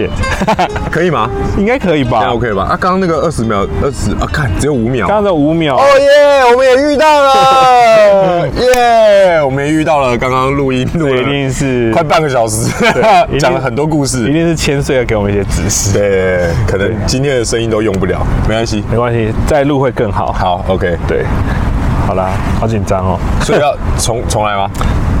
线，可以吗？应该可以这样吧？OK 吧？啊，刚刚那个二十秒，二十啊，看只有五秒。刚刚的五秒，哦耶，我们也遇到了，耶，我们也遇到了。刚刚录音录了一定是快半个小时 讲了很多故事一。定是千岁要给我们一些指示。对，可能今天的声音都用不了，没关系。没关系，再录会更好。好，OK，对，好啦，好紧张哦，所以要重重来吗？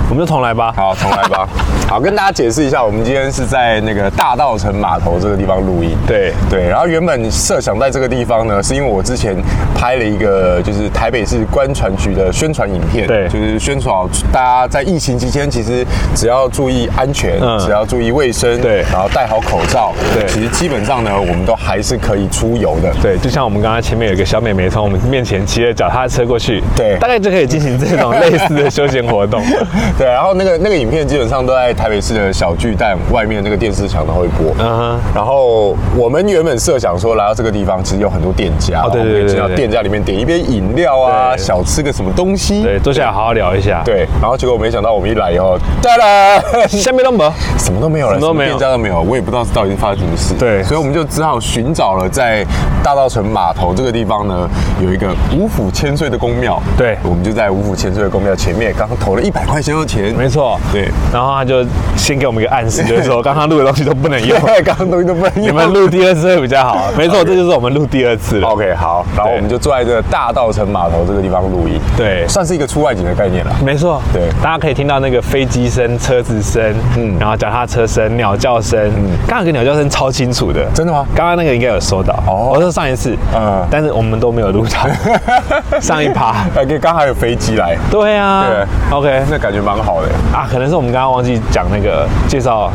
我们就重来吧。好，重来吧。好，跟大家解释一下，我们今天是在那个大道城码头这个地方录音。对对，然后原本设想在这个地方呢，是因为我之前拍了一个就是台北市观船局的宣传影片，对就是宣传大家在疫情期间，其实只要注意安全，嗯只要注意卫生，对然后戴好口罩，对其实基本上呢，我们都还是可以出游的。对，就像我们刚刚前面有一个小美眉从我们面前骑着脚踏车过去，对大概就可以进行这种类似的休闲活动。对，然后那个那个影片基本上都在台北市的小巨蛋外面那个电视墙都会播。嗯哼，然后我们原本设想说来到这个地方，其实有很多店家，哦对对然后我们可以进到对对店家里面点一杯饮料啊，小吃个什么东西。对，坐下来好好聊一下。，对，然后结果没想到我们一来以后，哒啦，下面都没有。什么都没有了，什么都没有店家都没有，我也不知道到底是发生什么事。对所以我们就只好寻找了在大道城码头这个地方呢，有一个五府千岁的宫庙。对我们就在五府千岁的宫庙前面，刚刚投了一百块钱的钱。没错，对，然后他就先给我们一个暗示，就是说 刚刚录的东西都不能用，对，刚刚东西都不能用。你们录第二次会比较好。没错，这就是我们录第二次了。OK，好，然后我们就坐在这个大道城码头这个地方录音，对。算是一个出外景的概念了。没错，对。大家可以听到那个飞机声、车子声，嗯。嗯，然后脚踏车声、鸟叫声，嗯，刚刚有个鸟叫声超清楚的，真的吗？刚刚那个应该有收到，哦。我说上一次，嗯。嗯，但是我们都没有录到。上一趴。呃，刚好有飞机来，对啊，对，OK。那感觉蛮好的。啊，可能是我们刚刚忘记讲那个介绍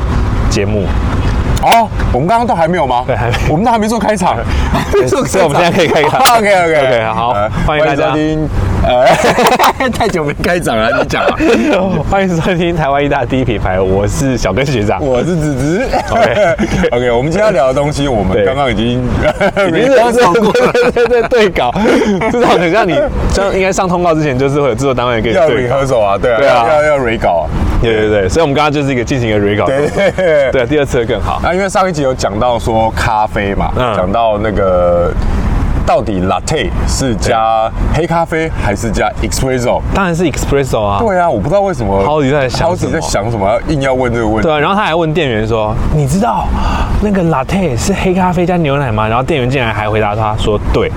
节目，哦，我们刚刚都还没有吗？对还没我们都还没 做开场，所以我们现在可以开场 OK OK OK，好欢迎大家收听。呃，太久没开场了，你讲啊。欢迎收听台湾一大第一品牌，我是小根学长。我是子子。OK OK，我们今天要聊的东西，我们对刚刚已经已经没是说过了。对对对对稿，至少很像你，像应该上通告之前，就是会有制作单位给你要对稿。rehearsal 啊，对啊，对啊要要 re 稿啊。对对对，所以我们刚刚就是一个进行一个 re 稿。对对对。对，第二次会更好。啊，因为上一集有讲到说咖啡嘛，嗯讲到那个到底 latte 是加黑咖啡还是加 espresso？当然是 espresso 啊。对啊，我不知道为什么超级在想什么在想什么，硬要问这个问题对。啊，然后他还问店员说：“你知道那个 latte 是黑咖啡加牛奶吗？”然后店员竟然还回答他说：“对。”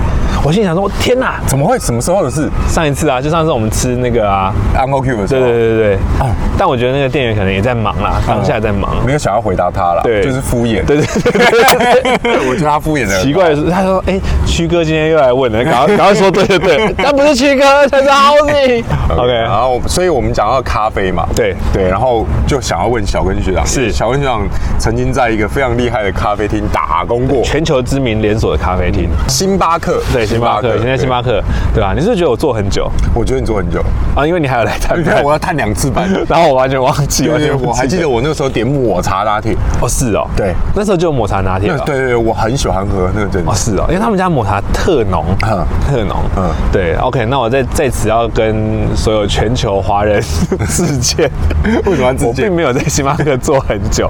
我心想说：“天哪！怎么会？什么时候的事上一次啊，就上次我们吃那个啊，？Uncle Q 的时对候，对对对对。啊但我觉得那个店员可能也在忙啦，当下在忙。没有想要回答他啦，对就是敷衍。对对对对对。我觉得他敷衍的奇怪的是，他说：“哎、曲哥今天又来问了，赶快 赶快说对对对，但不是七哥，他是 Housing。” OK，然后，所以我们讲到咖啡嘛，对。对，然后就想要问小根学长，是。小根学长曾经在一个非常厉害的咖啡厅打工过，全球知名连锁的咖啡厅，星巴克，对，星巴克，现在星巴克，对吧、你是不是觉得我做很久？我觉得你做很久，啊？因为你还有来探我要探两次班。然后我完全忘记，完对对，全我还记得我那个时候点抹茶拿铁，哦，是哦，对。那时候就有抹茶拿铁对对对，我很喜欢喝那个真的。哦，。是哦，因为他们家抹茶特浓，嗯。特浓，嗯。嗯，对，OK，那我在在此要跟所有全球华人致歉，为什么要致歉？我并没有在星巴克做很 久，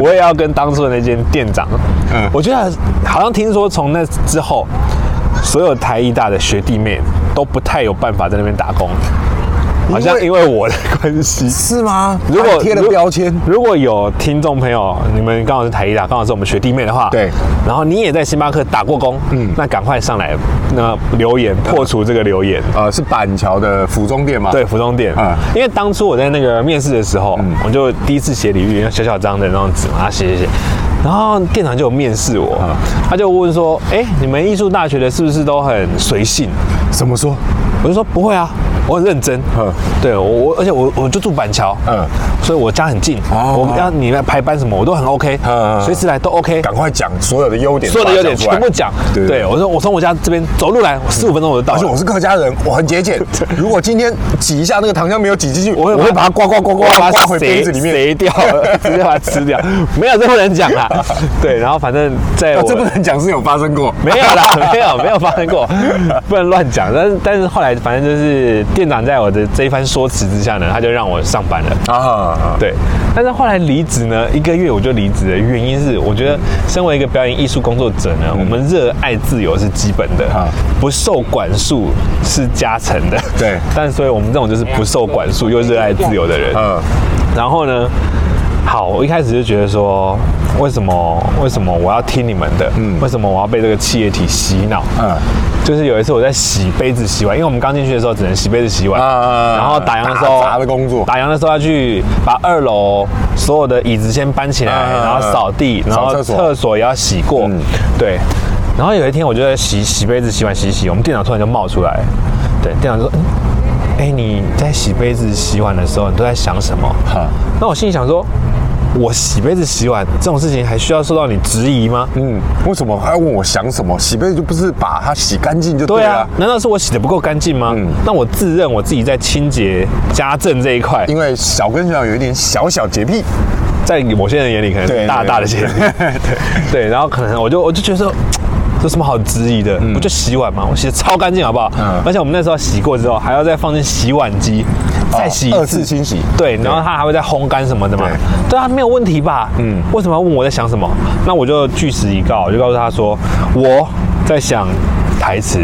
我也要跟当初的那间店长，嗯嗯，我觉得好像听说从那之后，所有台艺大的学弟妹都不太有办法在那边打工，好像因为我的关系。是吗？如果还贴了标签，如果有听众朋友，你们刚好是台一大，刚好是我们学弟妹的话，对，然后你也在星巴克打过工，嗯，那赶快上来，那留言破除这个留言。呃，是板桥的服装店吗？对，服装店，嗯因为当初我在那个面试的时候，我就第一次写履历，小小张的那种纸嘛，他写写写，然后店长就有面试我，嗯他就问说，哎，你们艺术大学的是不是都很随性？怎么说？我就说不会啊，我很认真。嗯对我我而且我我就住板桥，嗯所以我家很近，哦我要你来排班什么我都很 OK，嗯随时来都 OK。赶快讲所有的优点，所有的优点全部讲，对对我说我从我家这边走路来十五分钟我就到，而且我是客家人，我很节俭。如果今天挤一下那个糖浆没有挤进去，我会我会会把它刮刮刮刮刮刮回塞杯子里面。塞掉，直接把它吃掉，没有这不能讲啦。对，然后反正在这不能讲是有发生过。没有啦，没有没有发生过，不能乱讲。但是但是后来反正就是店店长在我的这一番说辞之下呢，他就让我上班了。啊，对，但是后来离职呢，一个月我就离职了。原因是我觉得，身为一个表演艺术工作者呢，我们热爱自由是基本的啊，不受管束是加成的。对 但所以我们这种就是不受管束又热爱自由的人。嗯，然后呢，好，我一开始就觉得说，为什么为什么我要听你们的？嗯，为什么我要被这个企业体洗脑？嗯。嗯，就是有一次我在洗杯子洗碗，因为我们刚进去的时候只能洗杯子洗碗，啊然后打烊的时候打杂的工作打烊的时候要去把二楼所有的椅子先搬起来，啊然后扫地，然后扫厕所也要洗过，嗯。对。然后有一天我就在洗洗杯子、洗碗、洗洗，我们店长突然就冒出来，对，店长就说：“嗯，哎，你在洗杯子、洗碗的时候，你都在想什么？”哈。那我心里想说，我洗杯子、洗碗这种事情还需要受到你质疑吗？嗯，为什么？还要问我想什么？洗杯子就不是把它洗干净就对了。难道是我洗的不够干净吗？嗯。那我自认我自己在清洁家政这一块，因为小跟小有一点小小洁癖，在某些人眼里可能是大大的洁癖，对对，然后可能我就我就觉得有什么好质疑的？不就洗碗吗？我洗的超干净，好不好？嗯而且我们那时候洗过之后，还要再放进洗碗机，再洗一二次清洗对，然后它还会再烘干什么的嘛。对啊，没有问题吧？嗯，为什么要问我在想什么？那我就据实以告，我就告诉他说，我在想台词。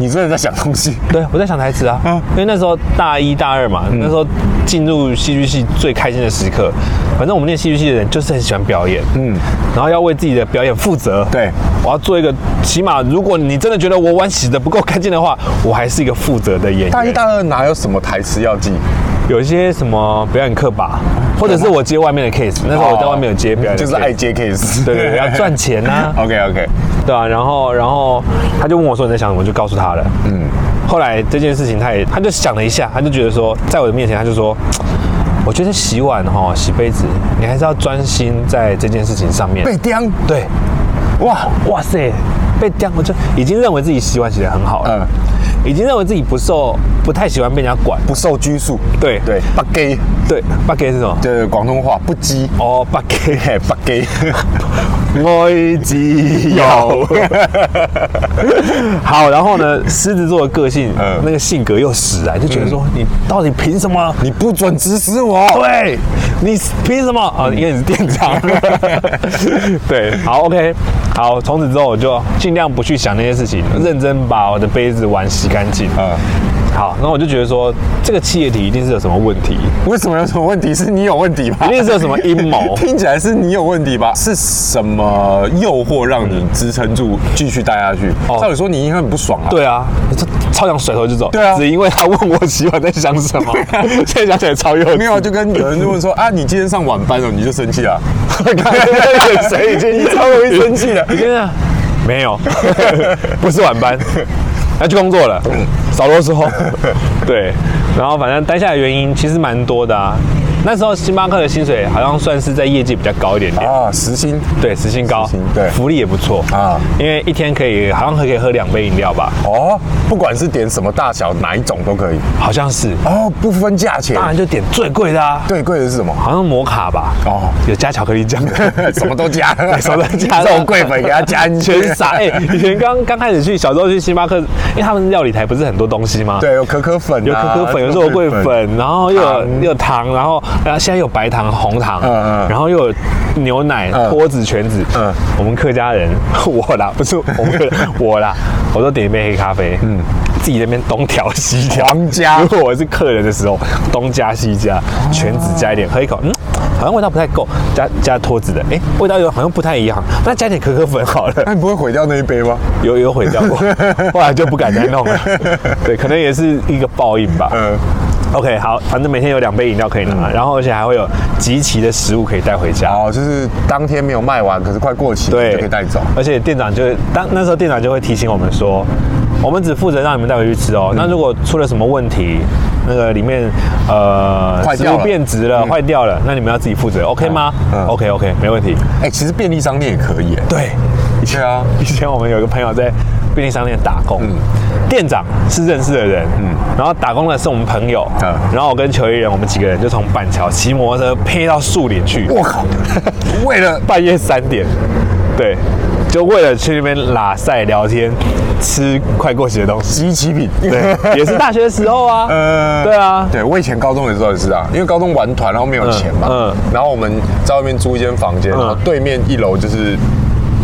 你真的在想东西？对，我在想台词啊，嗯因为那时候大一大二嘛，那时候进入戏剧系最开心的时刻。反正我们念戏剧系的人就是很喜欢表演，嗯，然后要为自己的表演负责。对，我要做一个，起码如果你真的觉得我碗洗的不够干净的话，我还是一个负责的演员。大一、大二哪有什么台词要记？有一些什么表演课吧，或者是我接外面的 case，那时候我在外面有接表演就是爱接 case。对对对，要赚钱呐、OK OK，对啊，然后然后他就问我说你在想什么，我就告诉他了。嗯，后来这件事情他也他就想了一下，他就觉得说，在我的面前他就说，我觉得洗碗哈、洗杯子，你还是要专心在这件事情上面。被刁，对，哇。哇塞，被刁，我就已经认为自己习惯洗得很好了，嗯，已经认为自己不受不太喜欢被人家管。不受拘束。对对，不给，对，不给是什么？就是广东话不羁。哦，不给。嘿，不给。爱自由。好，然后呢，狮子座的个性，嗯那个性格又使然，就觉得说，你到底凭什么？你不准指使我。对，你凭什么？啊，因为你是店长。对，好，OK，好，从此之后我就尽量不去想那些事情，认真把我的杯子碗洗干净。嗯，好，那我就觉得说，这个企业体一定是有什么问题，为什么有什么问题？是你有问题吧一？定是有什么阴谋。听起来是你有问题吧？是什么诱惑让你支撑住继续待下去？哦照理说你应该很不爽啊。对啊，这超想甩头就走。对啊只因为他问我洗碗在想什么，现在想起来超幼稚。没有，就跟有人就问说啊，你今天上晚班了，你就生气了。眼神已经超容易生气了你跟他没有，不是晚班，要去工作了，少啰嗦。对，然后反正待下来的原因其实蛮多的啊。那时候星巴克的薪水好像算是在业界比较高一点点，啊，时薪？对，时薪高。薪，对。福利也不错。啊。啊，因为一天可以好像可以喝两杯饮料吧，哦，不管是点什么大小，哪一种都可以。好像是，哦，不分价钱。当。然就点最贵的啊，最，贵的是什么？好像摩卡吧，哦。哦，有加巧克力酱，什么都加，什么都加。肉桂粉给它加进去。全傻。哎、以前刚刚开始去小时候去星巴克，因为他们料理台不是很多东西吗？，对，有可可粉、啊，有可可粉，有肉桂粉，然后又有糖又有糖，然后然后现在有白糖、红糖，嗯嗯。然后又有牛奶、嗯。脱脂、全脂。嗯。我们客家人，我啦，不是我们客人 我啦，我都点一杯黑咖啡，嗯，自己那边东调西调，皇家如果我是客人的时候，东加西加，全脂加一点，喝一口，嗯。好像味道不太够，加加脱脂的，哎、味道又好像不太一样，那加点可可粉好了。那你不会毁掉那一杯吗？有有毁掉过，后来就不敢再弄了。对，可能也是一个报应吧。嗯，OK，好，反正每天有两杯饮料可以拿，然后而且还会有集齐的食物可以带回家。哦，就是当天没有卖完，可是快过期，对，就可以带走。而且店长就会当那时候店长就会提醒我们说，我们只负责让你们带回去吃哦。那如果出了什么问题，那个里面呃食物坏掉了变质了、坏掉了，那你们要自己负责，OK 吗、嗯 o k OK，没问题。哎，其实便利商店也可以，哎，对，对啊，以前我们有一个朋友在便利商店打工，嗯。店长是认识的人，嗯。然后打工的是我们朋友，嗯。然后我跟球衣人，我们几个人就从板桥骑摩托车配到树林去，我靠，为了半夜三点，对，就为了去那边拉塞聊天，吃快过期的东西。集齐品。对，也是大学的时候啊。呃对啊，对我以前高中的时候也是啊，因为高中玩团，然后没有钱嘛，嗯嗯。然后我们在外面租一间房间，然后对面一楼就是。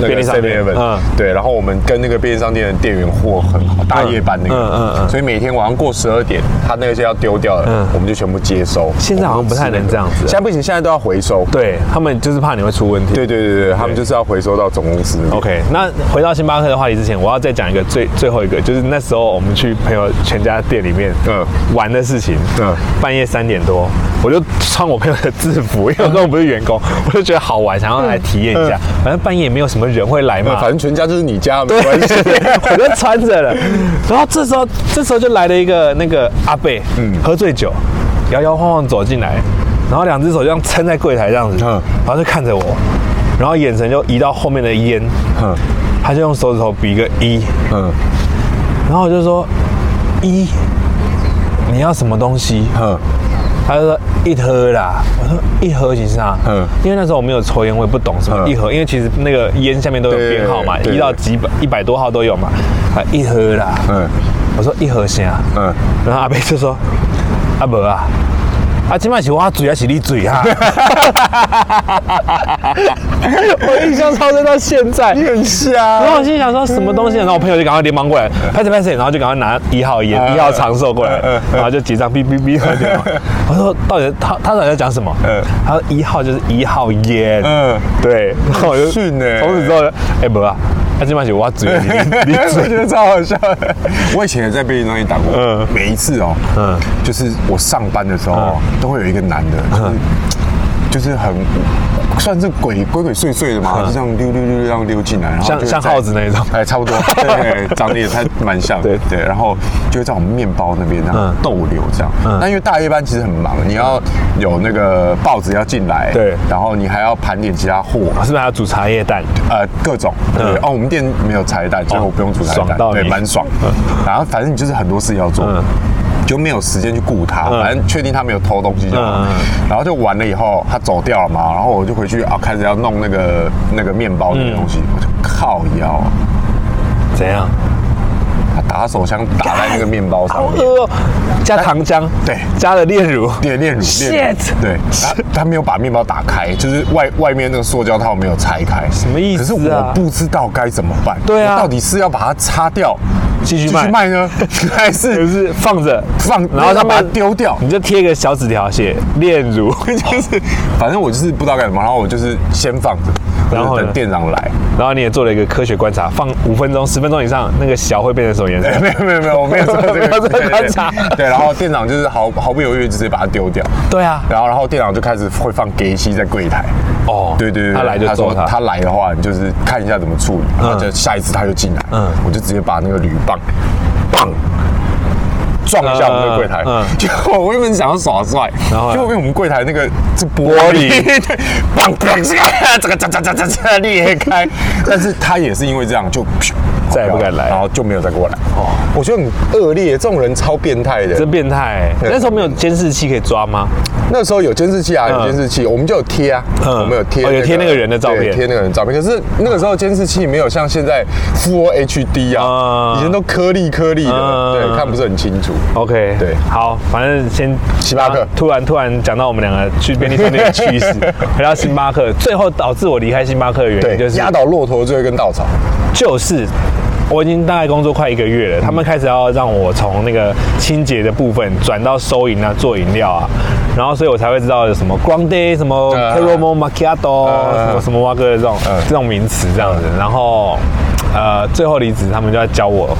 那个便利商店 7-Eleven 嗯对，然后我们跟那个便利商店的店员货很好，大夜班那个，嗯嗯嗯所以每天晚上过十二点，他那些要丢掉了，嗯我们就全部接收。现在好像不太能这样子现在不行，现在都要回收。对他们就是怕你会出问题。对对对对，他们就是要回收到总公司。OK，那回到星巴克的话题之前，我要再讲一个最最后一个，就是那时候我们去朋友全家店里面嗯玩的事情。嗯半夜三点多，我就穿我朋友的制服，因为我根本不是员工，我就觉得好玩，想要来体验一下。反正半夜也没有什么人会来嘛，反正全家就是你家，没关系。我就穿着了。然后这时候，这时候就来了一个那个阿贝，嗯，喝醉酒，摇摇晃晃走进来，然后两只手就这样撑在柜台这样子，嗯。然后就看着我，然后眼神就移到后面的烟，嗯。他就用手指头比一个一，嗯。然后我就说一，你要什么东西？嗯他就说一盒啦，我说一盒其实啊，嗯。因为那时候我没有抽烟，我也不懂什么嗯。一盒，因为其实那个烟下面都有编号嘛，一到几百一百多号都有嘛，啊一盒啦，嗯。我说一盒啥？嗯，然后阿贝就说阿伯啊，啊今晚是我嘴还是你嘴哈？我印象超深到现在。你很瞎然后我心想说什么东西，然后我朋友就赶快连忙过来，拍着拍着，然后就赶快拿一号烟、嗯一号长寿过来然后就结账，哔哔哔，然后电话 我说到底他他到底在讲什么嗯？他说一号就是一号烟，嗯，对，然后我就训欸从此之后，哎不啊，他今晚是我嘴，你 你我嘴觉得超好笑。的。我以前也在便利商店打过，嗯。每一次哦，嗯。就是我上班的时候哦，都会有一个男的，就是就是很算是鬼鬼鬼祟祟的嘛，就这样溜溜溜这样溜进来，然后像像耗子那种。哎，差不多，对，长得也太蛮像的，对。对，然后就会在我们面包那边这样嗯。逗留这样。嗯。那因为大夜班其实很忙，你要有那个报纸要进来，对。然后你还要盘点其他货，是不是还要煮茶叶蛋？呃，各种。对嗯哦，我们店没有茶叶蛋，所以我不用煮茶叶蛋，对，蛮爽。然后反正你就是很多事要做。嗯，就没有时间去顾他，嗯反正确定他没有偷东西就好。然后就完了以后，他走掉了嘛，然后我就回去啊，开始要弄那个那个面包那个东西，我就靠腰，怎样？他打手枪打在那个面包上面。好饿哦！加糖浆，对。加了炼乳，炼炼乳，Shit！对，他他没有把面包打开，就是外外面那个塑胶套没有拆开，什么意思啊？可是我不知道该怎么办。对啊。到底是要把它擦掉，继续卖。卖呢，还就是是放着。放，然后他把它丢掉？你就贴一个小纸条写炼乳，就是，反正我就是不知道干什么，然后我就是先放着，然后等店长来。然后你也做了一个科学观察，放五分钟、十分钟以上，那个小会变成什么颜色？没有没有没有，我没有做这个没有这个观察对，然后店长就是毫毫不犹豫直接把它丢掉。对啊，然后，然后店长就开始会放给息在柜台。哦对对对，他来就说他他来的话，你就是看一下怎么处理，然后就下一次他就进来，嗯，我就直接把那个铝棒，棒。撞一下我们的柜台嗯嗯，结果我原本想要耍帅，然后呢结果因为我们柜台那个是玻玻璃璃，对，棒棒这个这个这这这这这裂开，但是他也是因为这样就再也不敢来然后就没有再过来。哦，我觉得很恶劣，这种人超变态的。真变态欸！那时候没有监视器可以抓吗？那时候有监视器啊，有嗯监视器，我们就有贴啊，嗯我们有贴哦有贴那个人的照片对贴那个人的照片。可是那个时候监视器没有像现在 Full HD 啊，嗯以前都颗粒颗粒的，嗯对，看不是很清楚。OK，对。好，反正先星巴克。啊突然突然讲到我们两个去便利商店的趋势，回到星巴克，最后导致我离开星巴克的原因，就是压倒骆驼最后一根稻草。就是我已经大概工作快一个月了，他们开始要让我从那个清洁的部分转到收银啊、做饮料啊，然后所以我才会知道有什么 Grande、什么嗯 Caramel Macchiato、嗯什么什么哇哥的这种嗯。这种名词这样子，然后呃最后离职，他们就要教我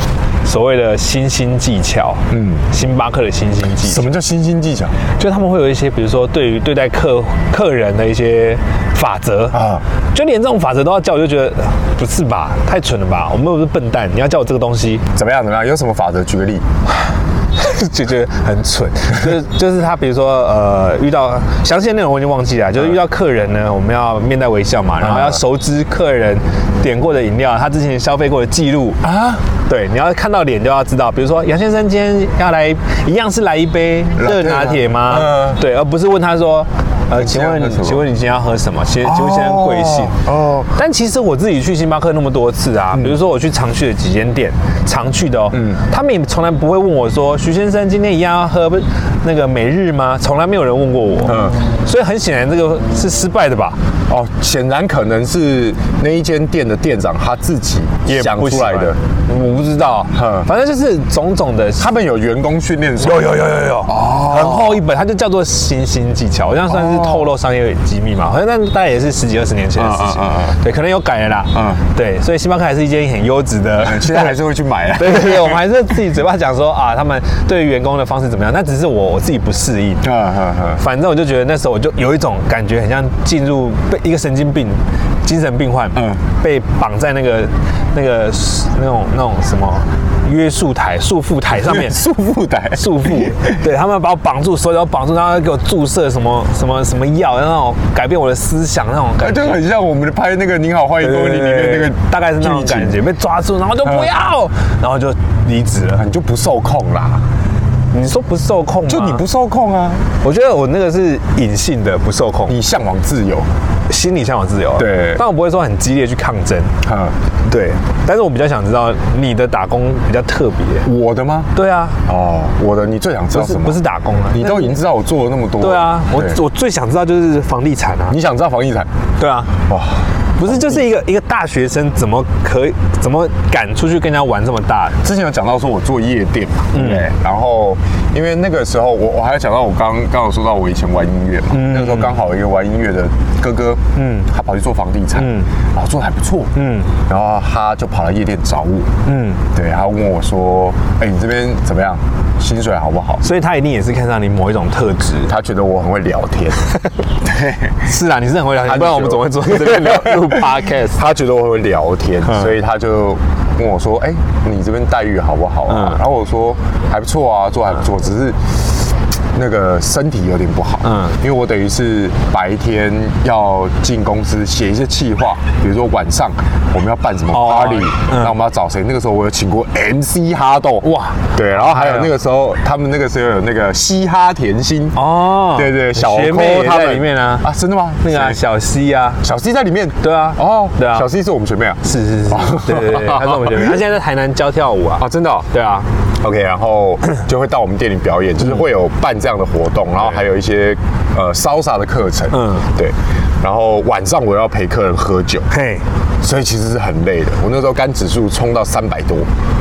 所谓的新兴技巧，嗯嗯，星巴克的新兴技巧什。么叫新兴技巧就他们会有一些，比如说对于对待客客人的一些法则啊啊，就连这种法则都要教，我就觉得呃不是吧，太蠢了吧？我们又不是笨蛋，你要教我这个东西，怎么样？怎么样？有什么法则？举个例。就觉得很蠢。就是就是他比如说呃遇到详细的内容我已经忘记了，就是遇到客人呢，我们要面带微笑嘛，然后要熟知客人点过的饮料，他之前消费过的记录啊。对，你要看到脸就要知道，比如说杨先生今天要来一样是来一杯热拿铁吗？嗯对，而不是问他说。呃，请问请问你今天要喝什么？请请问先生贵姓？哦，但其实我自己去星巴克那么多次啊，比如说我去常去的几间店，常去的哦，他们也从来不会问我说，徐先生今天一样要喝那个每日吗？从来没有人问过我，嗯。所以很显然这个是失败的吧？哦，显然可能是那一间店的店长他自己想不出来的。，我不知道。嗯，反正就是种种的。他们有员工训练所，有有有有有，哦，很厚一本，它就叫做新兴技巧，好像算是透露商业机密嘛，好像那大概也是十几二十年前的事情。对，可能有改了啦，对，所以星巴克还是一间很优质的，现在还是会去买啊。对对对，我们还是自己嘴巴讲说啊，他们对于员工的方式怎么样，那只是我我自己不适应。啊啊啊，反正我就觉得那时候我就有一种感觉，很像进入被一个神经病、精神病患，嗯。嗯，被绑在那个那个那种那种什么约束台、束缚台上面。束缚台，束缚，对他们把我绑住，手脚绑住，然后给我注射什么什么什么药，那种改变我的思想那种感觉，就很像我们拍那个《你好，欢迎光临》里面那个，大概是那种感觉，被抓住，然后就不要，然后就离职了。你就不受控啦，你说不受控吗？就你不，受控啊，我觉得我那个是隐性的不受控，你向往自由，心理向往自由啊。对但我不会说很激烈去抗争。嗯，对，但是我比较想知道你的打工比较特别。我的吗？对啊，哦，我的，你最想知道什么？不是不是打工啊，你都已经知道我做了那么多，对啊，我我最想知道就是房地产啊。你想知道房地产？对啊，哇，不是就是一个一个大学生怎么可以怎么敢出去跟人家玩这么大？之前有讲到说我做夜店嘛，嗯？然后因为那个时候我我还有讲到我刚刚有说到我以前玩音乐嘛，嗯那个时候刚好一个玩音乐的哥哥，嗯，他跑去做房地产，嗯然后做的还不错，嗯，然后他就跑来夜店找我，嗯，对，他问我说，哎，你这边怎么样？薪水好不好？所以他一定也是看上你某一种特质。他觉得我很会聊天，对。是啊，你是很会聊天，不然我们怎么会坐在这边聊录 podcast？他觉得我会聊天，嗯所以他就跟我说：“哎、你这边待遇好不好啊？”嗯然后我说：“还不错啊，做还不错，只是那个身体有点不好。”嗯。嗯，因为我等于是白天要进公司写一些企划，比如说晚上我们要办什么哦 party，、嗯。那我们要找谁？那个时候我有请过 MC 哈豆，哇。对，然后还有那个时候他们那个时候有那个嘻哈甜心。哦。对对，小学妹他们在里面啊，啊，真的吗？那个啊小 C 啊，小 C 在里面，对啊。哦，对啊。小 C 是我们学妹啊，是是是，对对对，他是我们学妹，他现在在台南教跳舞啊。啊，，真的、哦，对啊，OK，然后就会到我们店里表演，就是会有办这样的活动，然后还有一些呃烧洒的课程，嗯嗯，对，然后晚上我要陪客人喝酒，嘿，所以其实是很累的。我那时候肝指数冲到三百多，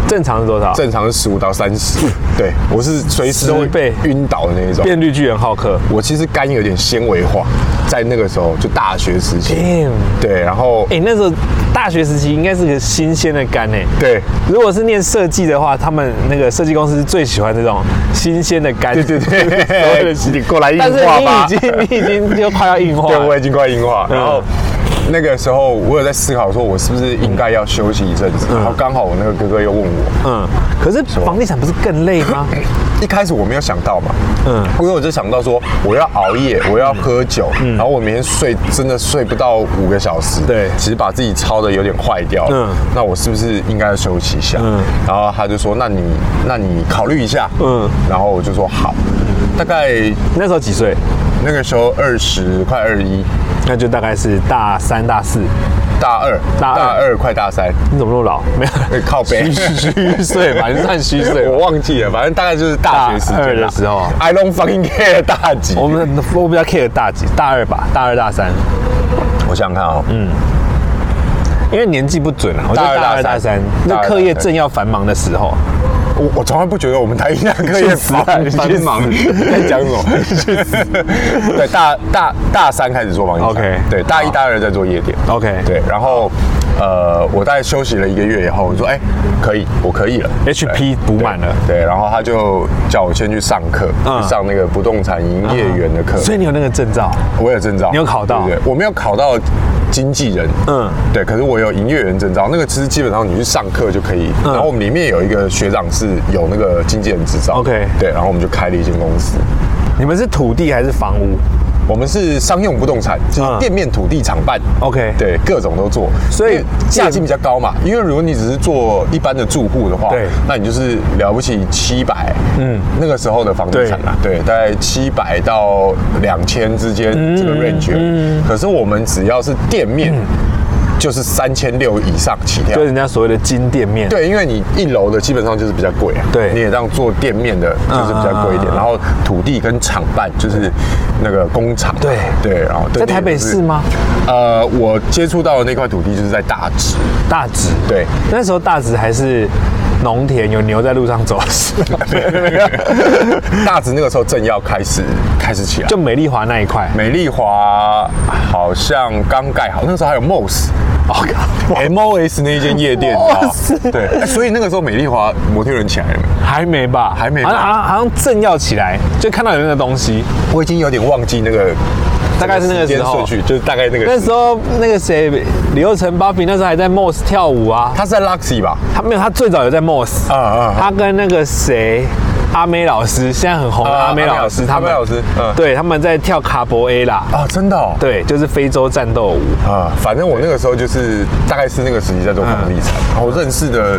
正常是多少？正常是十五到三十，对我是随时都会10倍。晕倒的那一种。变绿巨人浩克。我其实肝有点纤维化，在那个时候就大学时期。对，然后哎，那时候大学时期应该是个新鲜的肝哎，对。如果是念设计的话，他们那个设计公司最喜欢这种新鲜的肝，对对对。过来硬但是化吧你已经你已经就快要硬化 对，我，已经快硬化。嗯然后那个时候，我有在思考说，我是不是应该要休息一阵子。然后刚好我那个哥哥又问我，嗯，可是房地产不是更累吗？一开始我没有想到嘛，嗯嗯，因为我就想到说，我要熬夜，我要喝酒，然后我每天睡真的睡不到五个小时，对其实把自己操的有点坏掉了。嗯那我是不是应该要休息一下？嗯然后他就说，那你那你考虑一下，嗯嗯，然后我就说好。大概那时候几岁？那个时候二十快二一，那就大概是大三、大四。大二，大二。大二快大三，你怎么那么老？没有，哎靠背。虚虚岁反正 算虚岁我忘记了，反正大概就是大学时间的时候 I don't fucking care 大几。我们我比较 care 大几，大二吧，大二大三，我想想看哦，嗯，因为年纪不准啊。我觉大二得大二大大三。那课业正要繁忙的时候，我我从来不觉得我们台艺大课业去死啊繁忙，在讲什么？对，大大大三开始做房地产。OK 对，大一大二在做夜店。OK 对，然后呃，我大概休息了一个月以后，我说，哎，可以，我可以了，HP 补满了，对，然后他就叫我先去上课，去上那个不动产营业员的课，所以你有那个证照，我有证照，你有考到？对，我没有考到经纪人，嗯，对，可是我有营业员证照，那个其实基本上你去上课就可以，然后我们里面有一个学长是有那个经纪人执照，OK，对，然后我们就开了一间公司。你们是土地还是房屋？我们是商用不动产，就是店面、土地、厂办。OK，对，各种都做，所以价金比较高嘛。因为如果你只是做一般的住户的话，对，那你就是了不起七百，嗯，那个时候的房地产啊，对，大概七百到两千之间这个 range。嗯，可是我们只要是店面。就是三千六以上起跳，就人家所谓的金店面。对，因为你一楼的基本上就是比较贵啊。对，你也让做店面的，就是比较贵一点。然后土地跟厂办就是那个工厂。对对，然后在台北市吗？呃，我接触到的那块土地就是在大直。大直。对，那时候大直还是农田，有牛在路上走。大直那个时候正要开始开始起来，就美丽华那一块。美丽华好像刚盖好，那时候还有 Moss。M O S 那一间夜店，对，所以那个时候美丽华摩天轮起来了没？还没吧，还没，好像好像正要起来，就看到有那个东西，我已经有点忘记那个，大概是那个时候，就是大概那个那时候那个谁李佑成、芭比那时候还在 Moss 跳舞啊，他是在 Luxy 吧？他没有，他最早有在 Moss，啊啊，他跟那个谁。阿妹老师现在很红，阿妹老师，阿妹老师，嗯，对，他们在跳卡博 A 啦，啊，真的，对，就是非洲战斗舞。啊，反正我那个时候就是大概是那个时期在做房地产，然后认识的。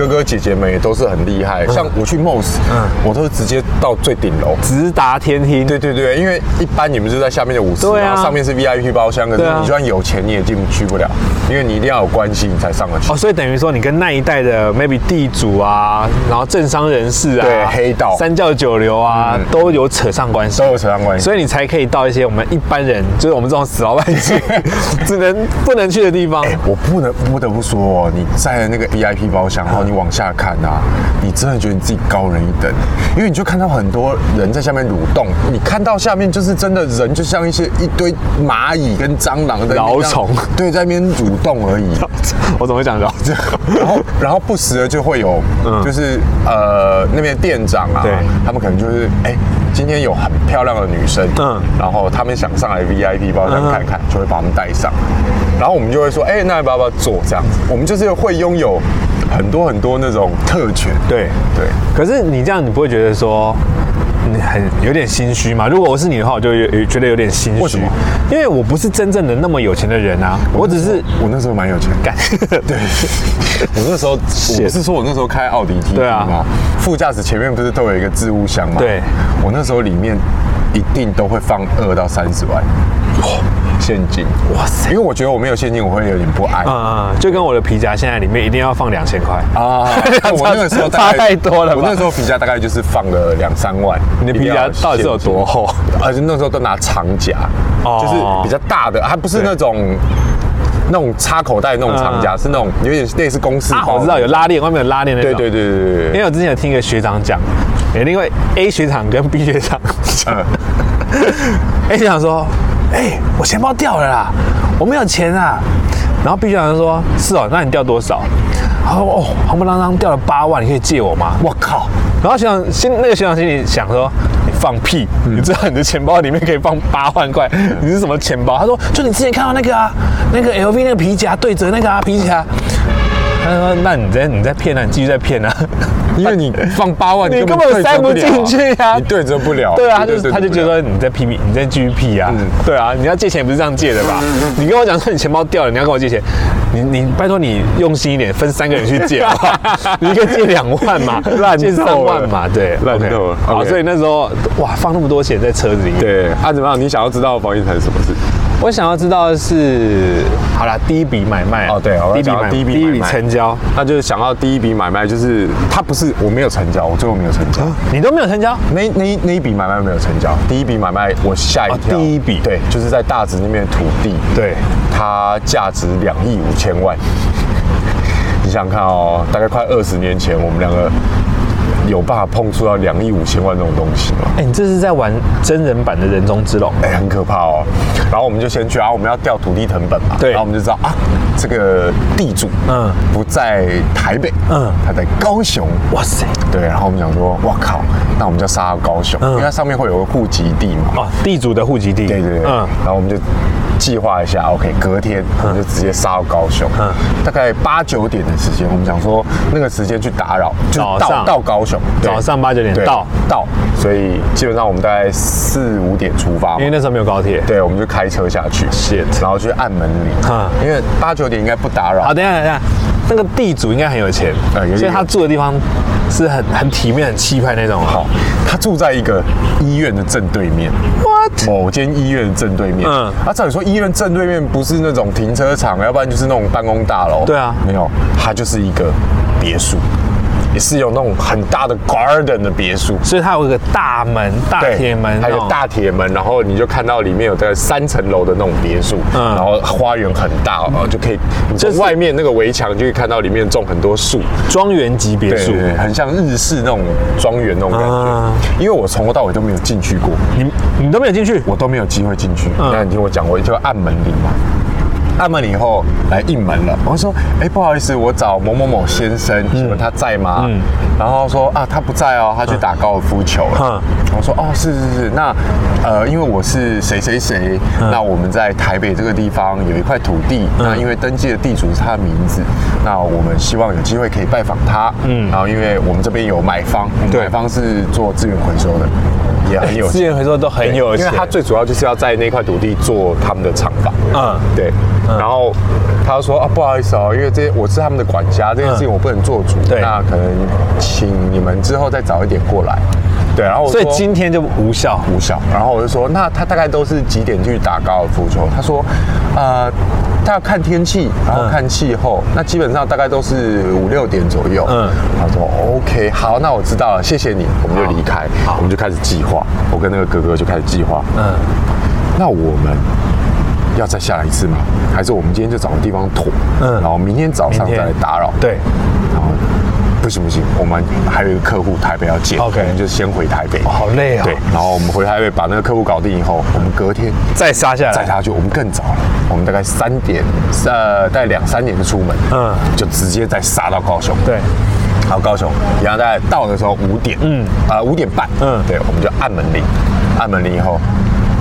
哥哥姐姐们也都是很厉害，像我去 Moss，嗯，我都是直接到最顶楼，直达天梯。对对对，因为一般你们就在下面的五室，然后上面是 VIP 包厢，可是你就算有钱你也进去不了，因为你一定要有关系你才上得去。哦，所以等于说你跟那一代的 maybe 地主啊，然后政商人士啊，对，黑道、三教九流啊，都有扯上关系，都有扯上关系，所以你才可以到一些我们一般人，就是我们这种死老百姓，只能不能去的地方。我不能不得不说，你在那个 VIP 包厢，然后你往下看啊。你真的觉得你自己高人一等，因为你就看到很多人在下面蠕动，你看到下面就是真的人，就像一些一堆蚂蚁跟蟑螂的蛲虫，对，在那边蠕动而已。我怎么会讲到这？然后，然后不时的就会有，就是呃那边店长啊，他们可能就是哎，今天有很漂亮的女生，嗯，然后他们想上来 VIP 包厢看看，就会把他们带上，然后我们就会说，哎，那要不要做这样子？我们就是会拥有。很多很多那种特权，对对。可是你这样，你不会觉得说你很有点心虚嘛？如果我是你的话，我就有觉得有点心虚。为什么？因为我不是真正的那么有钱的人啊，我只是我那时候蛮有钱。干，对，我那时候我是说我那时候开奥迪 T，对啊，副驾驶前面不是都有一个置物箱吗？对，我那时候里面一定都会放二到三十万。现金，哇塞！因为我觉得我没有现金，我会有点不安。嗯嗯，就跟我的皮夹现在里面一定要放两千块啊！我那个时候 差太多了。我那时候皮夹大概就是放了两三万。你的皮夹到底是有多厚？而且那时候都拿长夹，就是比较大的，还不是那种那种插口袋那种长夹，是那种有点类似公司包。我知道有拉链，外面有拉链那种。对对对对对。因为我之前有听一个学长讲，另外 A 学长跟 B 学长，A 学长说。哎，我钱包掉了啦，我没有钱啊。然后 B 学长说：“是哦，那你掉多少？”他说：“哦，慌不啷当掉了八万，你可以借我吗？”我靠！然后学长心那个学长心里想说：“你放屁！你知道你的钱包里面可以放八万块？你是什么钱包？”他说：“就你之前看到那个啊，那个 LV 那个皮夹对折那个啊皮夹。”他说：“那你在你在骗啊，你继续在骗啊。”因为你放八万，你根本塞不进去啊！你对折不了。对啊，他就他就觉得你在 P P，你在继续啊。对啊，你要借钱不是这样借的吧？你跟我讲说你钱包掉了，你要跟我借钱，你你拜托你用心一点，分三个人去借啊。你一个借两万嘛，借三万嘛，对，烂透了。好，所以那时候哇，放那么多钱在车子里。对，啊怎么样？你想要知道房地产是什么事？我想要知道的是，好了，第一笔买卖哦，对，第一笔买，第一笔成交，那就是想要第一笔买卖，就是他不是我没有成交，我最后没有成交，你都没有成交，那那那一笔买卖没有成交，第一笔买卖我吓一跳，第一笔对，就是在大直那边的土地，对，它价值两亿五千万，你想看哦，大概快二十年前，我们两个。有办法碰触到两亿五千万这种东西吗？哎，你这是在玩真人版的人中之龙，哎，很可怕哦。然后我们就先去啊，我们要调土地成本嘛。对。然后我们就知道啊，这个地主嗯不在台北，嗯，他在高雄。哇塞。对。然后我们想说，哇靠，那我们就杀到高雄，因为它上面会有个户籍地嘛。哦，地主的户籍地。对对对。嗯。然后我们就。计划一下，OK，隔天我们就直接杀到高雄，嗯大概八九点的时间，我们想说那个时间去打扰，就到到高雄，早上八九点到。到，所以基本上我们大概四五点出发，因为那时候没有高铁，对，我们就开车下去，然后去按门铃，因为八九点应该不打扰。好，等下等下，那个地主应该很有钱，所以他住的地方是很很体面、很气派那种。好，他住在一个医院的正对面。某间医院正对面，嗯，啊，照理说医院正对面不是那种停车场，要不然就是那种办公大楼。对啊，没有，它就是一个别墅。也是有那种很大的 garden 的别墅，所以它有一个大门、大铁门，还有大铁门，然后你就看到里面有大概三层楼的那种别墅，嗯，然后花园很大，哦，就可以从外面那个围墙就可以看到里面种很多树，庄园级别墅，很像日式那种庄园那种感觉。因为我从头到尾都没有进去过，你你都没有进去，我都没有机会进去。那你听我讲，我就按门铃嘛。按门以后来应门了，我说：“哎，不好意思，我找某某某先生，请问他在吗？”嗯，然后说：“啊，他不在哦，他去打高尔夫球。了。”嗯，我说：“哦，是是是，那呃，因为我是谁谁谁，那我们在台北这个地方有一块土地，那因为登记的地主是他的名字，那我们希望有机会可以拜访他。嗯，然后因为我们这边有买方，买方是做资源回收的。”也很有 资源回收都很有钱，因为他最主要就是要在那块土地做他们的厂房。嗯，对。然后他说啊，不好意思哦，因为这些我是他们的管家，这件事情我不能做主。对，那可能请你们之后再早一点过来。对，然后所以今天就无效，无效。然后我就说，那他大概都是几点去打高尔夫球？他说，呃，他要看天气，然后看气候。那基本上大概都是五六点左右。嗯，他说 OK，好，那我知道了，谢谢你。我们就离开，我们就开始计划。我跟那个哥哥就开始计划。嗯，那我们要再下来一次吗？还是我们今天就找个地方妥？嗯，然后明天早上再来打扰。对，然后。不行不行，我们还有一个客户台北要见，OK，我们就先回台北。好累啊。对，然后我们回台北把那个客户搞定以后，我们隔天再杀下来，再杀去。我们更早了，我们大概三点，呃，大概两三点就出门，嗯，就直接再杀到高雄。对，好，高雄，然后在到的时候五点，嗯，啊五点半，嗯，对，我们就按门铃，按门铃以后。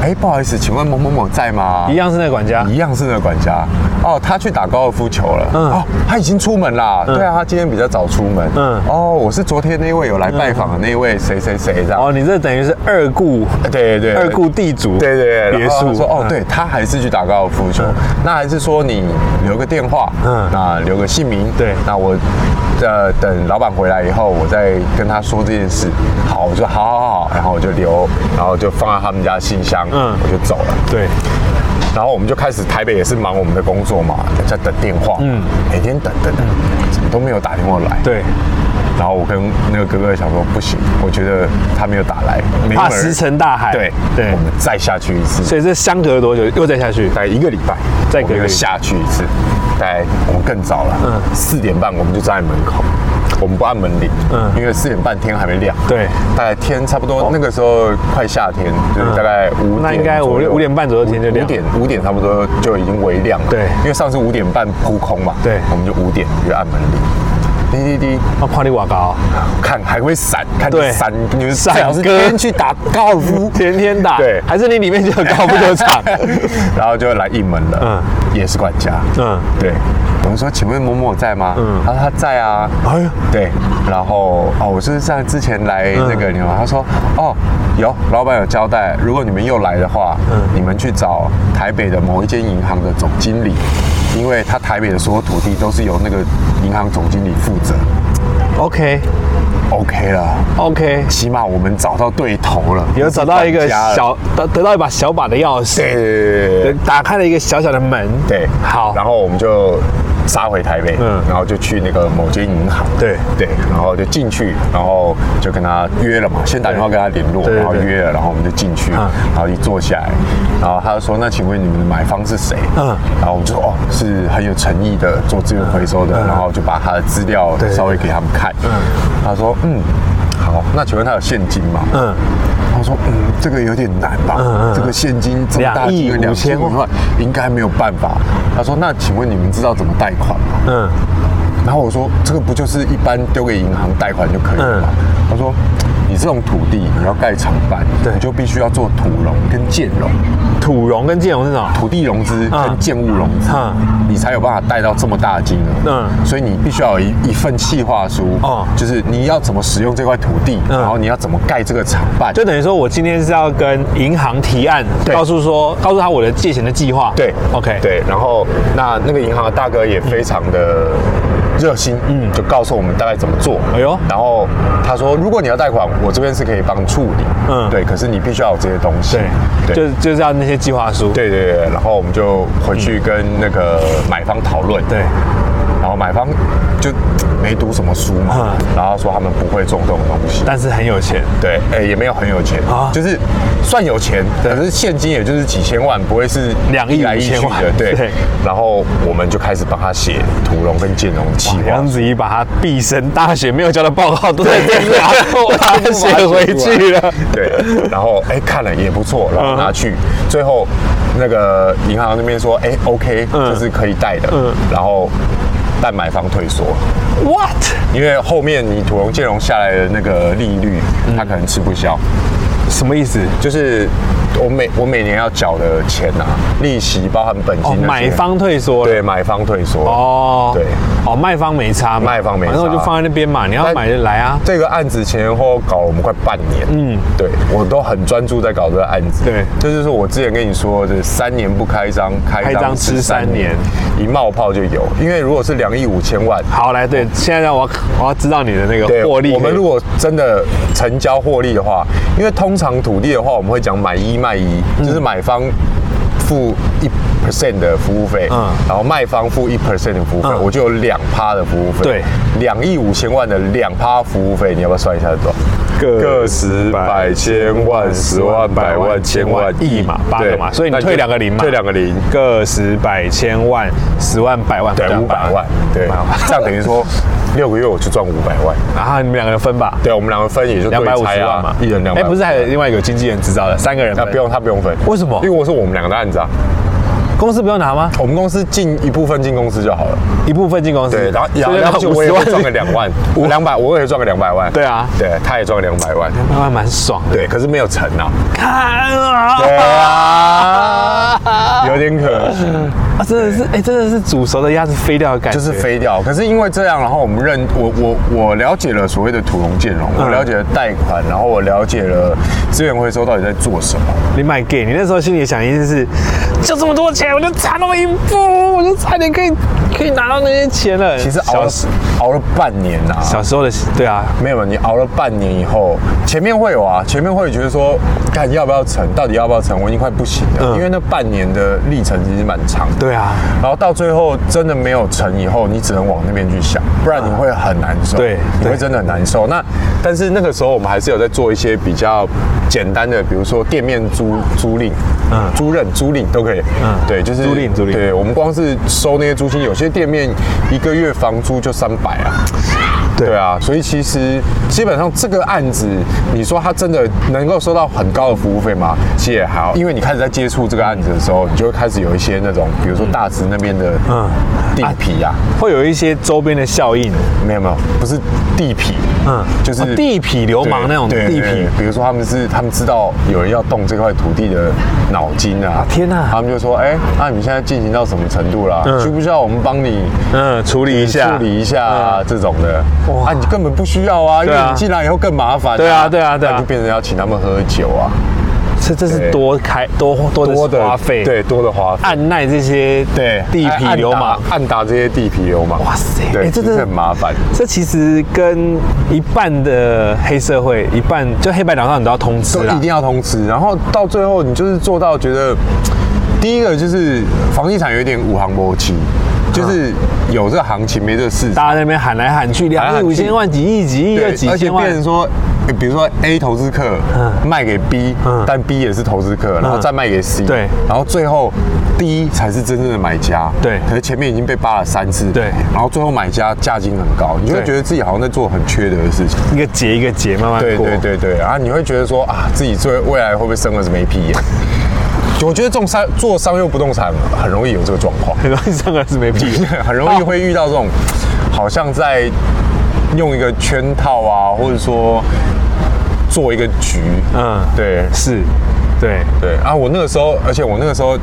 哎，不好意思，请问某某某在吗？一样是那个管家，一样是那个管家。哦，他去打高尔夫球了。嗯，哦，他已经出门啦。对啊，他今天比较早出门。嗯，哦，我是昨天那位有来拜访的那位谁谁谁这样。哦，你这等于是二顾，对对对，二顾地主，对对别墅。说哦，对他还是去打高尔夫球。那还是说你留个电话，嗯，那留个姓名。对，那我呃等老板回来以后，我再跟他说这件事。好，我说好好好，然后我就留，然后就放在他们家信箱。嗯，我就走了。对，然后我们就开始台北也是忙我们的工作嘛，在等电话。嗯，每天等等等，怎么都没有打电话来。对，然后我跟那个哥哥想说，不行，我觉得他没有打来，怕石沉大海。对对，我们再下去一次。所以这相隔了多久？又再下去？大概一个礼拜，再隔下去一次。大概我们更早了，嗯，四点半我们就站在门口。我们不按门铃，嗯，因为四点半天还没亮，对，大概天差不多那个时候快夏天，就是大概五那应该五五点半左右天就亮，五点五点差不多就已经微亮了，对，因为上次五点半扑空嘛，对，我们就五点就按门铃。滴滴滴，那怕你瓦高，看还会闪，看闪，你们闪哥。天去打高尔夫，天天打，对，还是你里面就有高尔夫球场，然后就来应门了，嗯，也是管家，嗯，对，我们说，请问某某在吗？嗯，他说他在啊，哎呀，对，然后哦，我是在之前来那个你们，他说哦，有，老板有交代，如果你们又来的话，嗯，你们去找台北的某一间银行的总经理。因为他台北的所有土地都是由那个银行总经理负责。OK，OK 了，OK，起码我们找到对头了，有找到一个小得得到一把小把的钥匙，对，打开了一个小小的门，对，好，然后我们就。杀回台北，嗯，然后就去那个某间银行，对。对，然后就进去，然后就跟他约了嘛，先打电话跟他联络，然后约了，然后我们就进去，然后一坐下来，然后他就说：“那请问你们的买方是谁？”嗯，然后我们就说：“哦，是很有诚意的做资源回收的。”然后就把他的资料稍微给他们看，嗯，他说：“嗯。”好，那请问他有现金吗？嗯，他说，嗯，这个有点难吧？嗯嗯，这个现金这么大金额两千五万，应该没有办法。他说，那请问你们知道怎么贷款吗？嗯，然后我说，这个不就是一般丢给银行贷款就可以了吗？他说。你这种土地，你要盖厂办，对，你就必须要做土融跟建融。土融跟建融是什么？土地融资跟建物融资，你才有办法贷到这么大的金额。嗯，所以你必须要有一一份计划书，哦，就是你要怎么使用这块土地，然后你要怎么盖这个厂办。就等于说我今天是要跟银行提案，告诉说，告诉他我的借钱的计划。对，OK，对，然后那那个银行的大哥也非常的。热心，嗯，就告诉我们大概怎么做。哎呦，然后他说，如果你要贷款，我这边是可以帮处理，嗯，对。可是你必须要有这些东西，对，就就是要那些计划书。对对对，然后我们就回去跟那个买方讨论，对。然后买方就没读什么书嘛，然后说他们不会种这种东西，但是很有钱，对，哎，也没有很有钱啊，就是算有钱，可是现金也就是几千万，不会是两亿来一千万。的，对。然后我们就开始帮他写屠龙跟建龙计划。杨子怡把他毕生大学没有交的报告都在这里，把他写回去了。对，然后哎看了也不错，然后拿去，最后那个银行那边说，哎，OK，就是可以贷的，嗯，然后。但买方退缩，what？因为后面你土融建融下来的那个利率，他可能吃不消。什么意思？就是我每我每年要缴的钱呐，利息包含本金。买方退缩对，买方退缩。哦，对，哦，卖方没差，卖方没差，反正我就放在那边嘛。你要买就来啊。这个案子前前后后搞了我们快半年。嗯，对，我都很专注在搞这个案子。对，这就是我之前跟你说的，三年不开张，开张吃三年，一冒泡就有。因为如果是两亿五千万，好来，对，现在让我我要知道你的那个获利。我们如果真的成交获利的话，因为通常土地的话，我们会讲买一卖一，就是买方付一 percent 的服务费，嗯，然后卖方付一 percent 的服务费，我就有两趴的服务费。对，两亿五千万的两趴服务费，你要不要算一下多？少？个十百千万十万百万千万亿嘛，八个嘛，所以你退两个零嘛，退两个零，个十百千万十万百万，对，五百万，对，这样等于说 六个月我就赚五百万，然后你们两个人分吧，对，我们两个分也就两百五十万嘛，一人两百，哎，不是还有另外一个经纪人执照的三个人，他不用他不用分，为什么？因为我是我们两个的案子啊。公司不用拿吗？我们公司进一部分进公司就好了，一部分进公司。对，然后然后我也会赚个两万，两百，我也赚个两百万。对啊，对，他也赚个两百万，两百万蛮爽。对，可是没有成啊。看啊，对啊，有点可惜啊，真的是，哎，真的是煮熟的鸭子飞掉的感觉，就是飞掉。可是因为这样，然后我们认我我我了解了所谓的土龙建融，我了解了贷款，然后我了解了资源回收到底在做什么。你买 gay，你那时候心里想一定是，就这么多钱。我就差那么一步，我就差点可以可以拿到那些钱了。其实熬了熬了半年呐，小时候的对啊，没有你熬了半年以后，前面会有啊，前面会觉得说，看要不要成，到底要不要成，我已经快不行了，因为那半年的历程其实蛮长。对啊，然后到最后真的没有成以后，你只能往那边去想，不然你会很难受。对，你会真的很难受。那但是那个时候我们还是有在做一些比较简单的，比如说店面租租赁，嗯，租赁租赁都可以。嗯，对，就是租赁租赁。对，我们光是收那些租金，有些店面一个月房租就三百啊。对啊，所以其实基本上这个案子，你说他真的能够收到很高的服务费吗？其实也还好，因为你开始在接触这个案子的时候，你就会开始有一些那种，比如说大直那边的嗯地皮呀，会有一些周边的效应。没有没有，不是地皮，嗯，就是地痞流氓那种地痞。比如说他们是他们知道有人要动这块土地的脑筋啊，天哪！他们就说，哎，那你现在进行到什么程度了？需不需要我们帮你嗯处理一下处理一下这种的？啊，你根本不需要啊，因为你进来以后更麻烦。对啊，对啊，对啊，就变成要请他们喝酒啊。这这是多开多多的花费，对，多的花费。按耐这些对地痞流氓，按打这些地痞流氓。哇塞，对，这真的很麻烦。这其实跟一半的黑社会，一半就黑白两道你都要通吃一定要通知。然后到最后，你就是做到觉得，第一个就是房地产有点五行波期。就是有这个行情，没这个事，大家在那边喊来喊去，两亿五千万，几亿几亿，又几千万。而且变成说，比如说 A 投资客卖给 B，但 B 也是投资客，然后再卖给 C，对，然后最后 D 才是真正的买家，对，可是前面已经被扒了三次，对，然后最后买家价金很高，你就会觉得自己好像在做很缺德的事情，一个结一个结慢慢过，对对对对，然后你会觉得说啊，自己最未来会不会生了什么一批眼？我觉得种商做商用不动产很容易有这个状况，很容易上个是没屁，很容易会遇到这种，好像在用一个圈套啊，或者说做一个局，嗯，对，是，对对啊，我那个时候，而且我那个时候。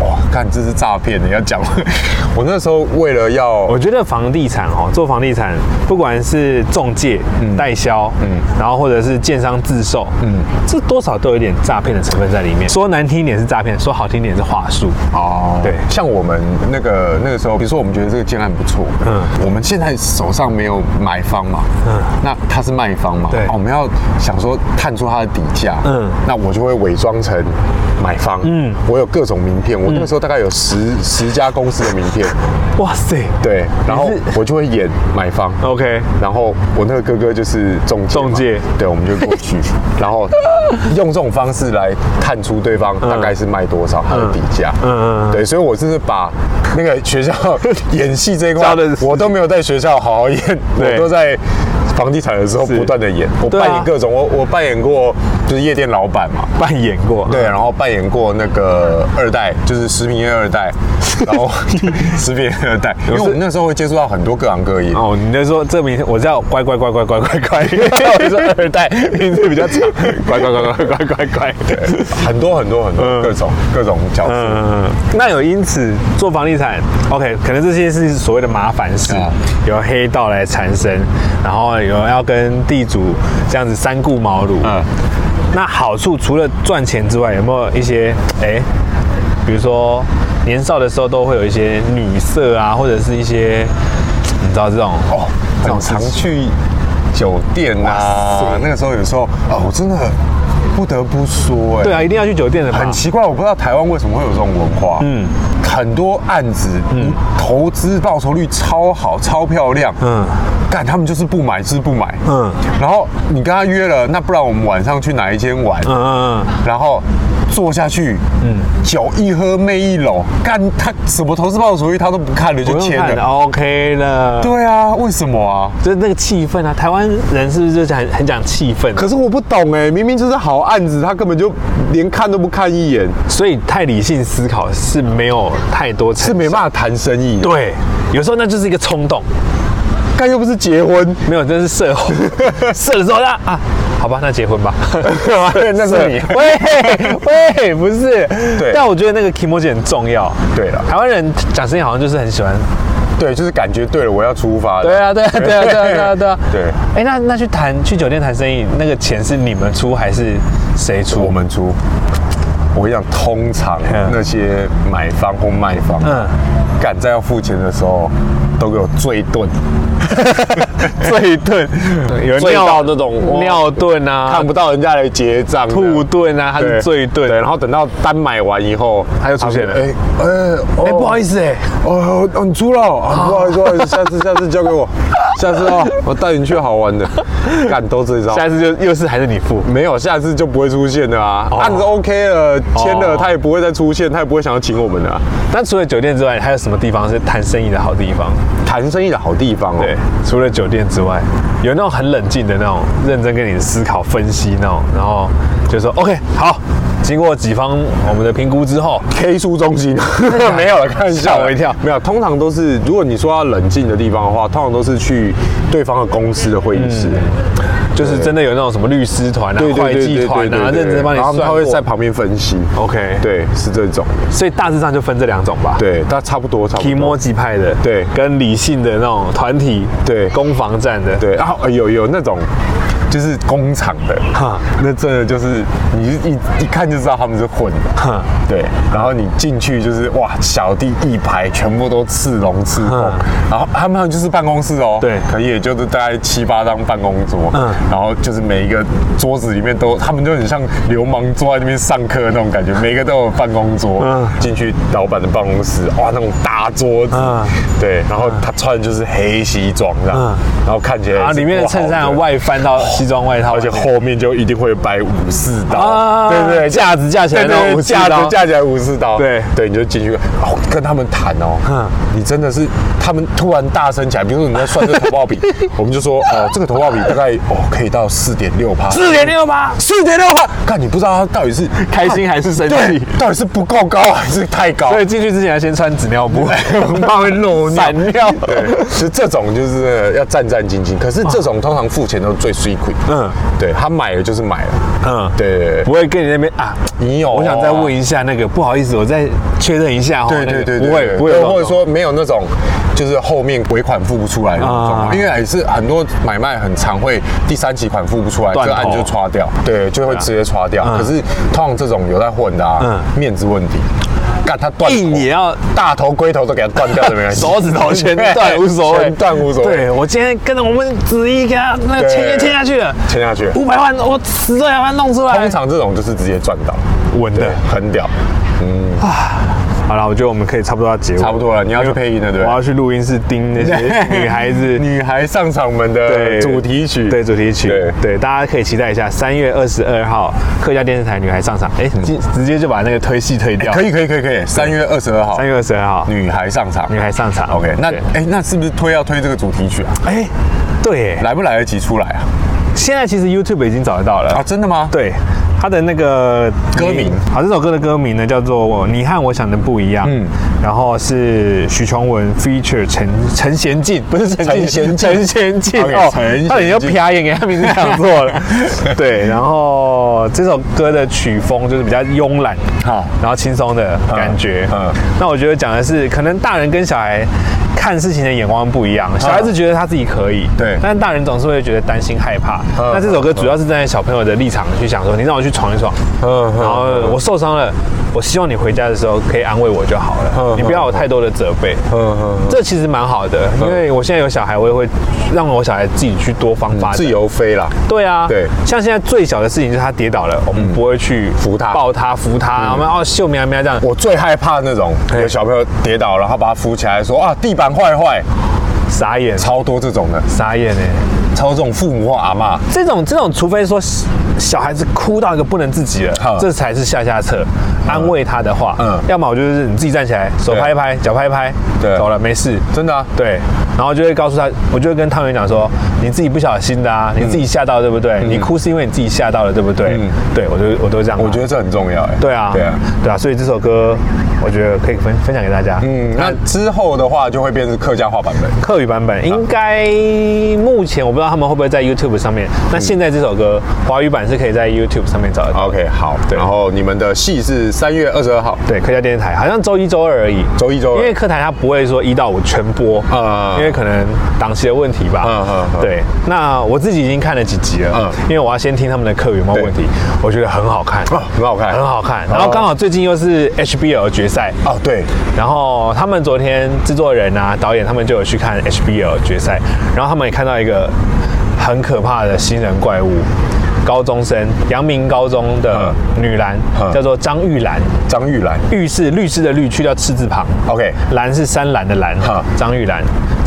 哇，看这是诈骗！你要讲，我那时候为了要，我觉得房地产哦，做房地产，不管是中介、代销，嗯，然后或者是建商自售，嗯，这多少都有点诈骗的成分在里面。说难听一点是诈骗，说好听一点是话术。哦，对，像我们那个那个时候，比如说我们觉得这个建案不错，嗯，我们现在手上没有买方嘛，嗯，那他是卖方嘛，对，我们要想说探出他的底价，嗯，那我就会伪装成买方，嗯，我有各种名片。我那个时候大概有十十家公司的名片，哇塞，对，然后我就会演买方，OK，然后我那个哥哥就是中介，中介，对，我们就过去，然后用这种方式来探出对方大概是卖多少他的底价，嗯嗯，对，所以我就是把那个学校 演戏这一块，我都没有在学校好好演，我都在。房地产的时候不断的演，我扮演各种，我我扮演过就是夜店老板嘛，扮演过，对，然后扮演过那个二代，就是食品业二代，然后 食品业二代，因为我们那时候会接触到很多各行各业。哦，你就说这名我叫乖乖乖乖乖乖乖，我是二代，名字比较长，乖乖乖乖乖乖乖，对，很多很多很多各种各种角色。嗯那有因此做房地产，OK，可能这些是所谓的麻烦事，有黑道来缠身，然后。有要跟地主这样子三顾茅庐，嗯，那好处除了赚钱之外，有没有一些哎，比如说年少的时候都会有一些女色啊，或者是一些你知道这种哦，很常去酒店啊，那个时候有时候啊，我真的不得不说，哎，对啊，一定要去酒店的，很奇怪，我不知道台湾为什么会有这种文化，嗯。很多案子，嗯，投资报酬率超好，超漂亮，嗯，但他们就是不买，就是不买，嗯。然后你跟他约了，那不然我们晚上去哪一间玩？嗯嗯嗯。然后坐下去，嗯，酒一喝，妹一搂，干他什么投资报酬率他都不看了，就签了，OK 了。对啊，为什么啊？就是那个气氛啊，台湾人是不是就很很讲气氛？可是我不懂哎，明明就是好案子，他根本就连看都不看一眼，所以太理性思考是没有。太多是没办法谈生意，对，有时候那就是一个冲动，但又不是结婚，没有，真是射后射的时候那啊，好吧，那结婚吧，那是你，喂喂，不是，对，但我觉得那个 k i m o j i 很重要，对了，台湾人讲生意好像就是很喜欢，对，就是感觉对了，我要出发，对啊，对啊，对啊，对啊，对啊，对啊，对，哎，那那去谈去酒店谈生意，那个钱是你们出还是谁出？我们出。我跟你讲，通常那些买方或卖方，嗯，赶在要付钱的时候，都给我醉顿，醉顿，有人醉到那种尿遁啊，看不到人家来结账，吐顿啊，他是醉顿，对，然后等到单买完以后，他又出现了，哎哎哎，不好意思哎，哦哦，你出了，不好意思，不好意思，下次下次交给我。下次哦，我带你去好玩的，干都这招。下次就又是还是你付？没有，下次就不会出现的啊。案子 OK 了，签了，他也不会再出现，他也不会想要请我们的。那除了酒店之外，还有什么地方是谈生意的好地方？谈生意的好地方哦。对，除了酒店之外，有那种很冷静的那种，认真跟你思考分析那种，然后就说 OK 好。经过几方我们的评估之后，K 书中心没有了，看 吓我一跳。没有，通常都是如果你说要冷静的地方的话，通常都是去对方的公司的会议室，就是真的有那种什么律师团啊、会计团啊，认真帮你算，他会在旁边分析。OK，对，是这种。所以大致上就分这两种吧。对，但差不多，差不多。提摩吉派的，对，跟理性的那种团体，对，攻防战的，对，然后有有那种。就是工厂的，哈，那真的就是你一一看就知道他们是混的，哈，对。然后你进去就是哇，小弟一排全部都刺龙刺凤，然后他们就是办公室哦，对，可能也就是大概七八张办公桌，嗯，然后就是每一个桌子里面都，他们就很像流氓坐在那边上课那种感觉，每个都有办公桌。嗯，进去老板的办公室，哇，那种大桌子，对，然后他穿的就是黑西装这样，然后看起来，然后里面的衬衫外翻到西装外套，而且后面就一定会摆武士刀，对对，架子架起来，架子架起来武士刀，对对，你就进去哦，跟他们谈哦，嗯，你真的是，他们突然大声起来，比如说你在算这个投报比，我们就说，哦，这个投报比大概哦可以到四点六趴，四点六趴，四点六趴，看你不知道他到底是开心还是生气，到底是不够高还是太高，所以进去之前要先穿纸尿布，怕会漏散尿。对，其实这种就是要战战兢兢，可是这种通常付钱都最 secret，。嗯，对他买了就是买了，嗯，对，不会跟你那边啊，你有，我想再问一下那个，不好意思，我再确认一下哈，对对对，不会不会，或者说没有那种就是后面尾款付不出来的那种，因为也是很多买卖很常会第三期款付不出来，这案就刷掉，对，就会直接刷掉。可是通常这种有在混的，啊，面子问题。干他断，硬也要大头龟头都给他断掉，没关系，手指头全 断无所谓，断无所谓。对我今天跟着我们子怡给他那个签约签下去了，签下去五百万，我十这两万弄出来。通常这种就是直接赚到，稳的很屌，嗯啊。好了，我觉得我们可以差不多要结尾，差不多了。你要去配音了，对我要去录音室盯那些 女孩子、女孩上场们的主题曲，对主题曲，对，大家可以期待一下，三月二十二号客家电视台女孩上场。哎，直直接就把那个推戏推掉，可以，可以，可以，可以。三月二十二号，三月二十二号，女孩上场，女孩上场。OK，那哎，那是不是推要推这个主题曲啊？哎，对，来不来得及出来啊？现在其实 YouTube 已经找得到了。啊，真的吗？对。他的那个歌名，好，这首歌的歌名呢叫做《你和我想的不一样》，嗯，然后是许崇文 feature 陈陈贤进，不是陈贤陈贤进哦，他已经啪眼给他名字讲错了，对，然后这首歌的曲风就是比较慵懒，好，然后轻松的感觉，嗯，那我觉得讲的是可能大人跟小孩。看事情的眼光不一样，小孩子觉得他自己可以，对，但是大人总是会觉得担心害怕。那这首歌主要是站在小朋友的立场去想说，你让我去闯一闯，嗯，然后我受伤了，我希望你回家的时候可以安慰我就好了，你不要有太多的责备。嗯嗯，这其实蛮好的，因为我现在有小孩，我也会让我小孩自己去多方发自由飞啦。对啊，对，像现在最小的事情就是他跌倒了，我们不会去扶他、抱他、扶他，我们哦秀喵喵这样。我最害怕那种有小朋友跌倒了，他把他扶起来说啊地板坏坏。傻眼，超多这种的，傻眼哎，超这种父母或阿妈，这种这种，除非说小孩子哭到一个不能自己了，这才是下下策，安慰他的话，嗯，要么我就是你自己站起来，手拍一拍，脚拍一拍，对，走了，没事，真的，对，然后就会告诉他，我就会跟汤圆讲说，你自己不小心的啊，你自己吓到对不对？你哭是因为你自己吓到了对不对？嗯，对我就我都这样，我觉得这很重要哎，对啊，对啊，对啊，所以这首歌。我觉得可以分分享给大家。嗯，那之后的话就会变成客家话版本，客语版本应该目前我不知道他们会不会在 YouTube 上面。那现在这首歌华语版是可以在 YouTube 上面找的。OK，好。对，然后你们的戏是三月二十二号，对，客家电视台，好像周一周二而已。周一周二，因为客台它不会说一到五全播啊，因为可能档期的问题吧。嗯嗯。对，那我自己已经看了几集了。嗯。因为我要先听他们的客语有没有问题，我觉得很好看，很好看，很好看。然后刚好最近又是 HBL 决赛哦，对，然后他们昨天制作人啊、导演他们就有去看 HBL 决赛，然后他们也看到一个很可怕的新人怪物。高中生，阳明高中的女篮叫做张玉兰。张玉兰，玉是律师的律，去掉赤字旁。OK，兰是山兰的兰。张玉兰，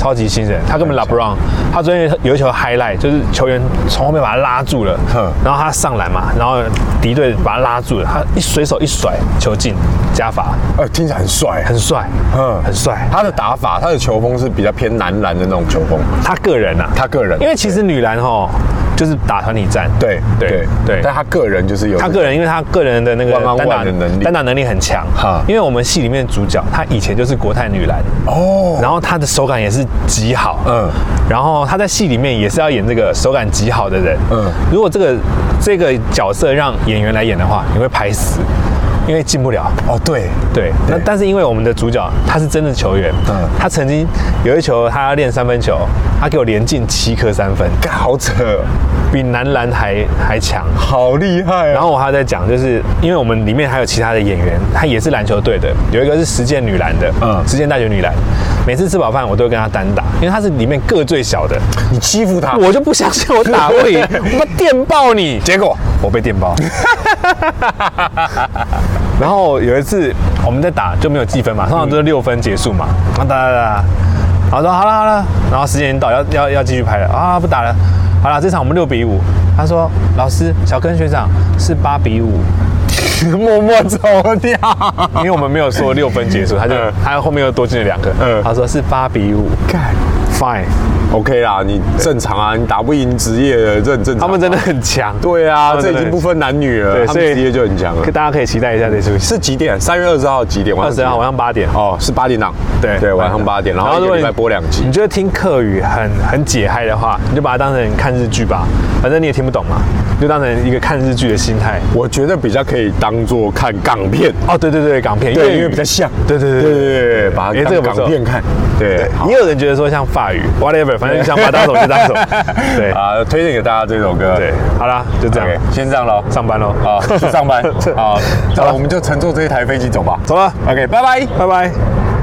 超级新人，他根本拉不让。他昨天有一球 highlight，就是球员从后面把他拉住了，然后他上篮嘛，然后敌对把他拉住了，他一随手一甩，球进，加罚。呃，听起来很帅，很帅，嗯，很帅。他的打法，他的球风是比较偏男篮的那种球风。他个人啊，他个人，因为其实女篮哈。就是打团体战，对对对，但他个人就是有他个人，因为他个人的那个单打能力，单打能力很强。哈。因为我们戏里面主角，他以前就是国泰女篮。哦，然后他的手感也是极好，嗯，然后他在戏里面也是要演这个手感极好的人，嗯。如果这个这个角色让演员来演的话，你会拍死。因为进不了。哦，对。对，那但是因为我们的主角他是真的球员，嗯，他曾经有一球他要练三分球，他给我连进七颗三分，好扯，比男篮还还强，好厉害。然后我还在讲，就是因为我们里面还有其他的演员，他也是篮球队的，有一个是实践女篮的，嗯，实践大学女篮，每次吃饱饭我都会跟他单打，因为他是里面个最小的，你欺负他，我就不相信我打不赢，我电爆你，结果我被电爆。然后有一次我们在打就没有计分嘛，通常都是六分结束嘛。然后打打打，然后说好了好了，然后时间已经到，要要要继续拍了啊，不打了。好了，这场我们六比五。他说老师，小根学长是八比五，默默走掉，因为我们没有说六分结束，他就他后面又多进了两个。嗯，他说是八比五。Fine，OK 啦，你正常啊，你打不赢职业的，这很正常。他们真的很强，对啊，这已经不分男女了，他们职业就很强了。大家可以期待一下这出戏是几点？三月二十号几点？二十号晚上八点。哦，是八点档。对对，晚上八点，然后一个礼拜播两集。你觉得听客语很很解嗨的话，你就把它当成看日剧吧，反正你也听不懂嘛，就当成一个看日剧的心态。我觉得比较可以当做看港片。哦，对对对，港片，因为因为比较像。对对对对对对，把它当港片看。对，也有人觉得说像法语，whatever。反正想把当手就当手，对。啊，推荐给大家这首歌。对，好啦，就这样，先这样喽，上班喽，啊，去上班，好，好了，我们就乘坐这一台飞机走吧，走了，OK，拜拜，拜拜。